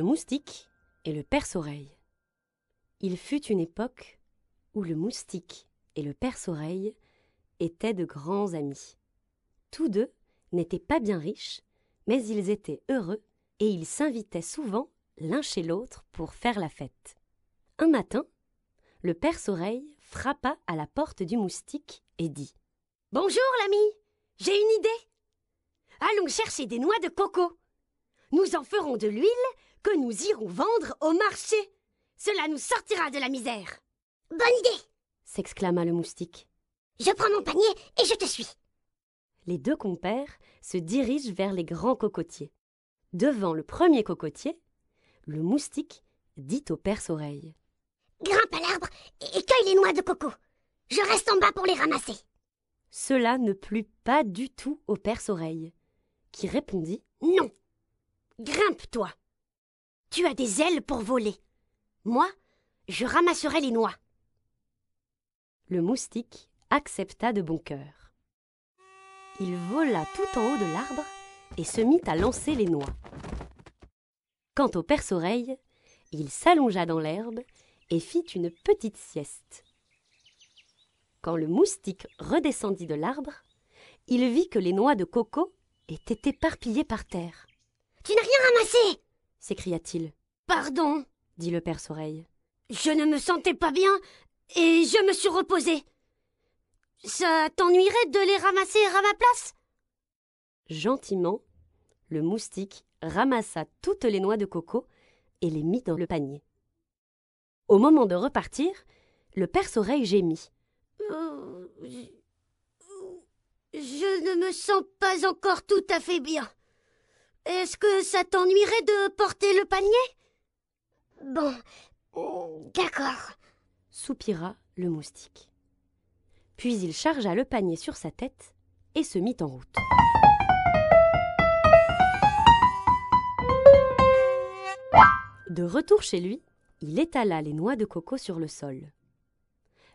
Le moustique et le perce-oreille. Il fut une époque où le moustique et le perce-oreille étaient de grands amis. Tous deux n'étaient pas bien riches, mais ils étaient heureux et ils s'invitaient souvent l'un chez l'autre pour faire la fête. Un matin, le perce-oreille frappa à la porte du moustique et dit Bonjour l'ami, j'ai une idée. Allons chercher des noix de coco. Nous en ferons de l'huile que nous irons vendre au marché. Cela nous sortira de la misère. Bonne idée s'exclama le moustique. Je prends mon panier et je te suis. Les deux compères se dirigent vers les grands cocotiers. Devant le premier cocotier, le moustique dit au perce-oreille Grimpe à l'arbre et cueille les noix de coco. Je reste en bas pour les ramasser. Cela ne plut pas du tout au perce-oreille, qui répondit Non. Grimpe-toi. Tu as des ailes pour voler. Moi, je ramasserai les noix. Le moustique accepta de bon cœur. Il vola tout en haut de l'arbre et se mit à lancer les noix. Quant au perce-oreille, il s'allongea dans l'herbe et fit une petite sieste. Quand le moustique redescendit de l'arbre, il vit que les noix de coco étaient éparpillées par terre. Tu n'as rien ramassé s'écria-t-il. Pardon, dit le perce-oreille. Je ne me sentais pas bien et je me suis reposé. Ça t'ennuierait de les ramasser à ma place? Gentiment, le moustique ramassa toutes les noix de coco et les mit dans le panier. Au moment de repartir, le perce-oreille gémit. Euh, je ne me sens pas encore tout à fait bien. Est-ce que ça t'ennuierait de porter le panier? Bon, d'accord, soupira le moustique. Puis il chargea le panier sur sa tête et se mit en route. De retour chez lui, il étala les noix de coco sur le sol.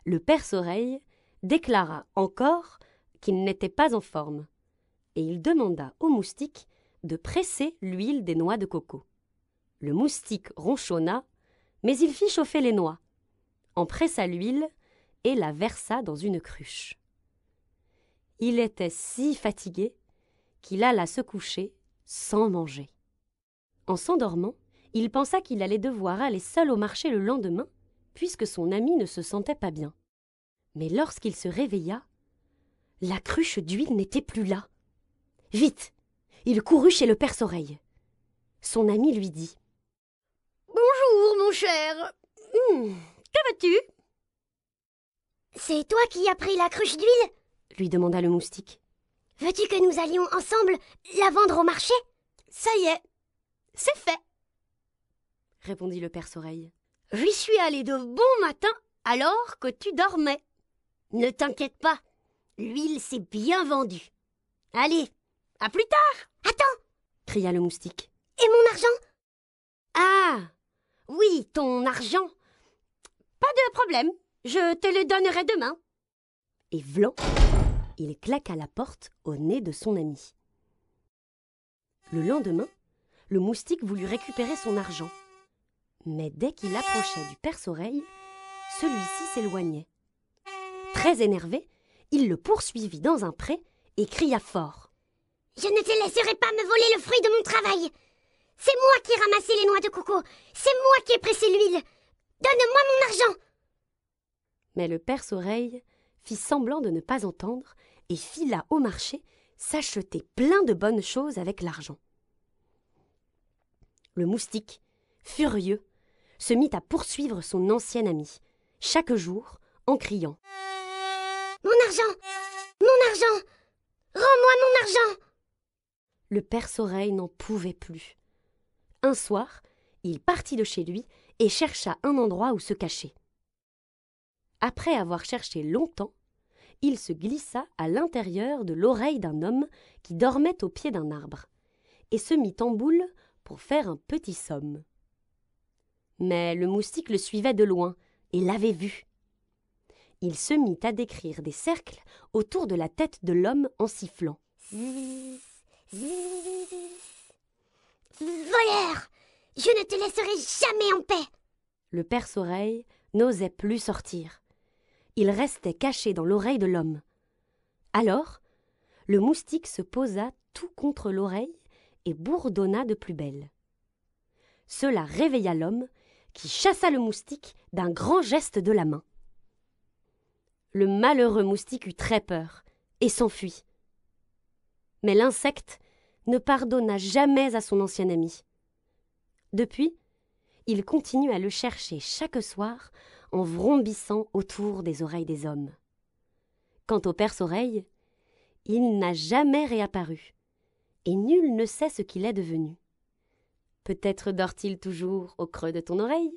Le perce-oreille déclara encore qu'il n'était pas en forme, et il demanda au moustique de presser l'huile des noix de coco. Le moustique ronchonna, mais il fit chauffer les noix, en pressa l'huile et la versa dans une cruche. Il était si fatigué qu'il alla se coucher sans manger. En s'endormant, il pensa qu'il allait devoir aller seul au marché le lendemain, puisque son ami ne se sentait pas bien. Mais lorsqu'il se réveilla, la cruche d'huile n'était plus là. Vite Il courut chez le perce-oreille. Son ami lui dit Bonjour, mon cher. Hum, que veux-tu C'est toi qui as pris la cruche d'huile? lui demanda le moustique. Veux-tu que nous allions ensemble la vendre au marché? Ça y est, c'est fait répondit le perce-oreille. J'y suis allé de bon matin alors que tu dormais. Ne t'inquiète pas, l'huile s'est bien vendue. Allez, à plus tard. Attends cria le moustique. Et mon argent? Ah Oui, ton argent. Pas de problème, je te le donnerai demain. Et vlan, il claqua la porte au nez de son ami. Le lendemain, le moustique voulut récupérer son argent. Mais dès qu'il approchait du perce-oreille, celui-ci s'éloignait. Très énervé, il le poursuivit dans un pré et cria fort. Je ne te laisserai pas me voler le fruit de mon travail. C'est moi qui ai ramassé les noix de coco. C'est moi qui ai pressé l'huile. Donne-moi mon argent. Mais le perce-oreille fit semblant de ne pas entendre et fila au marché s'acheter plein de bonnes choses avec l'argent. Le moustique, furieux, se mit à poursuivre son ancien ami, chaque jour, en criant Mon argent Mon argent Le perce-oreille n'en pouvait plus. Un soir, il partit de chez lui et chercha un endroit où se cacher. Après avoir cherché longtemps, il se glissa à l'intérieur de l'oreille d'un homme qui dormait au pied d'un arbre, et se mit en boule pour faire un petit somme. Mais le moustique le suivait de loin et l'avait vu. Il se mit à décrire des cercles autour de la tête de l'homme en sifflant. Voleur Je ne te laisserai jamais en paix Le perce-oreille n'osait plus sortir. Il restait caché dans l'oreille de l'homme. Alors, le moustique se posa tout contre l'oreille et bourdonna de plus belle. Cela réveilla l'homme, qui chassa le moustique d'un grand geste de la main. Le malheureux moustique eut très peur et s'enfuit. Mais l'insecte ne pardonna jamais à son ancien ami. Depuis, il continue à le chercher chaque soir en vrombissant autour des oreilles des hommes. Quant au perce-oreille, il n'a jamais réapparu, et nul ne sait ce qu'il est devenu. Peut-être dort-il toujours au creux de ton oreille?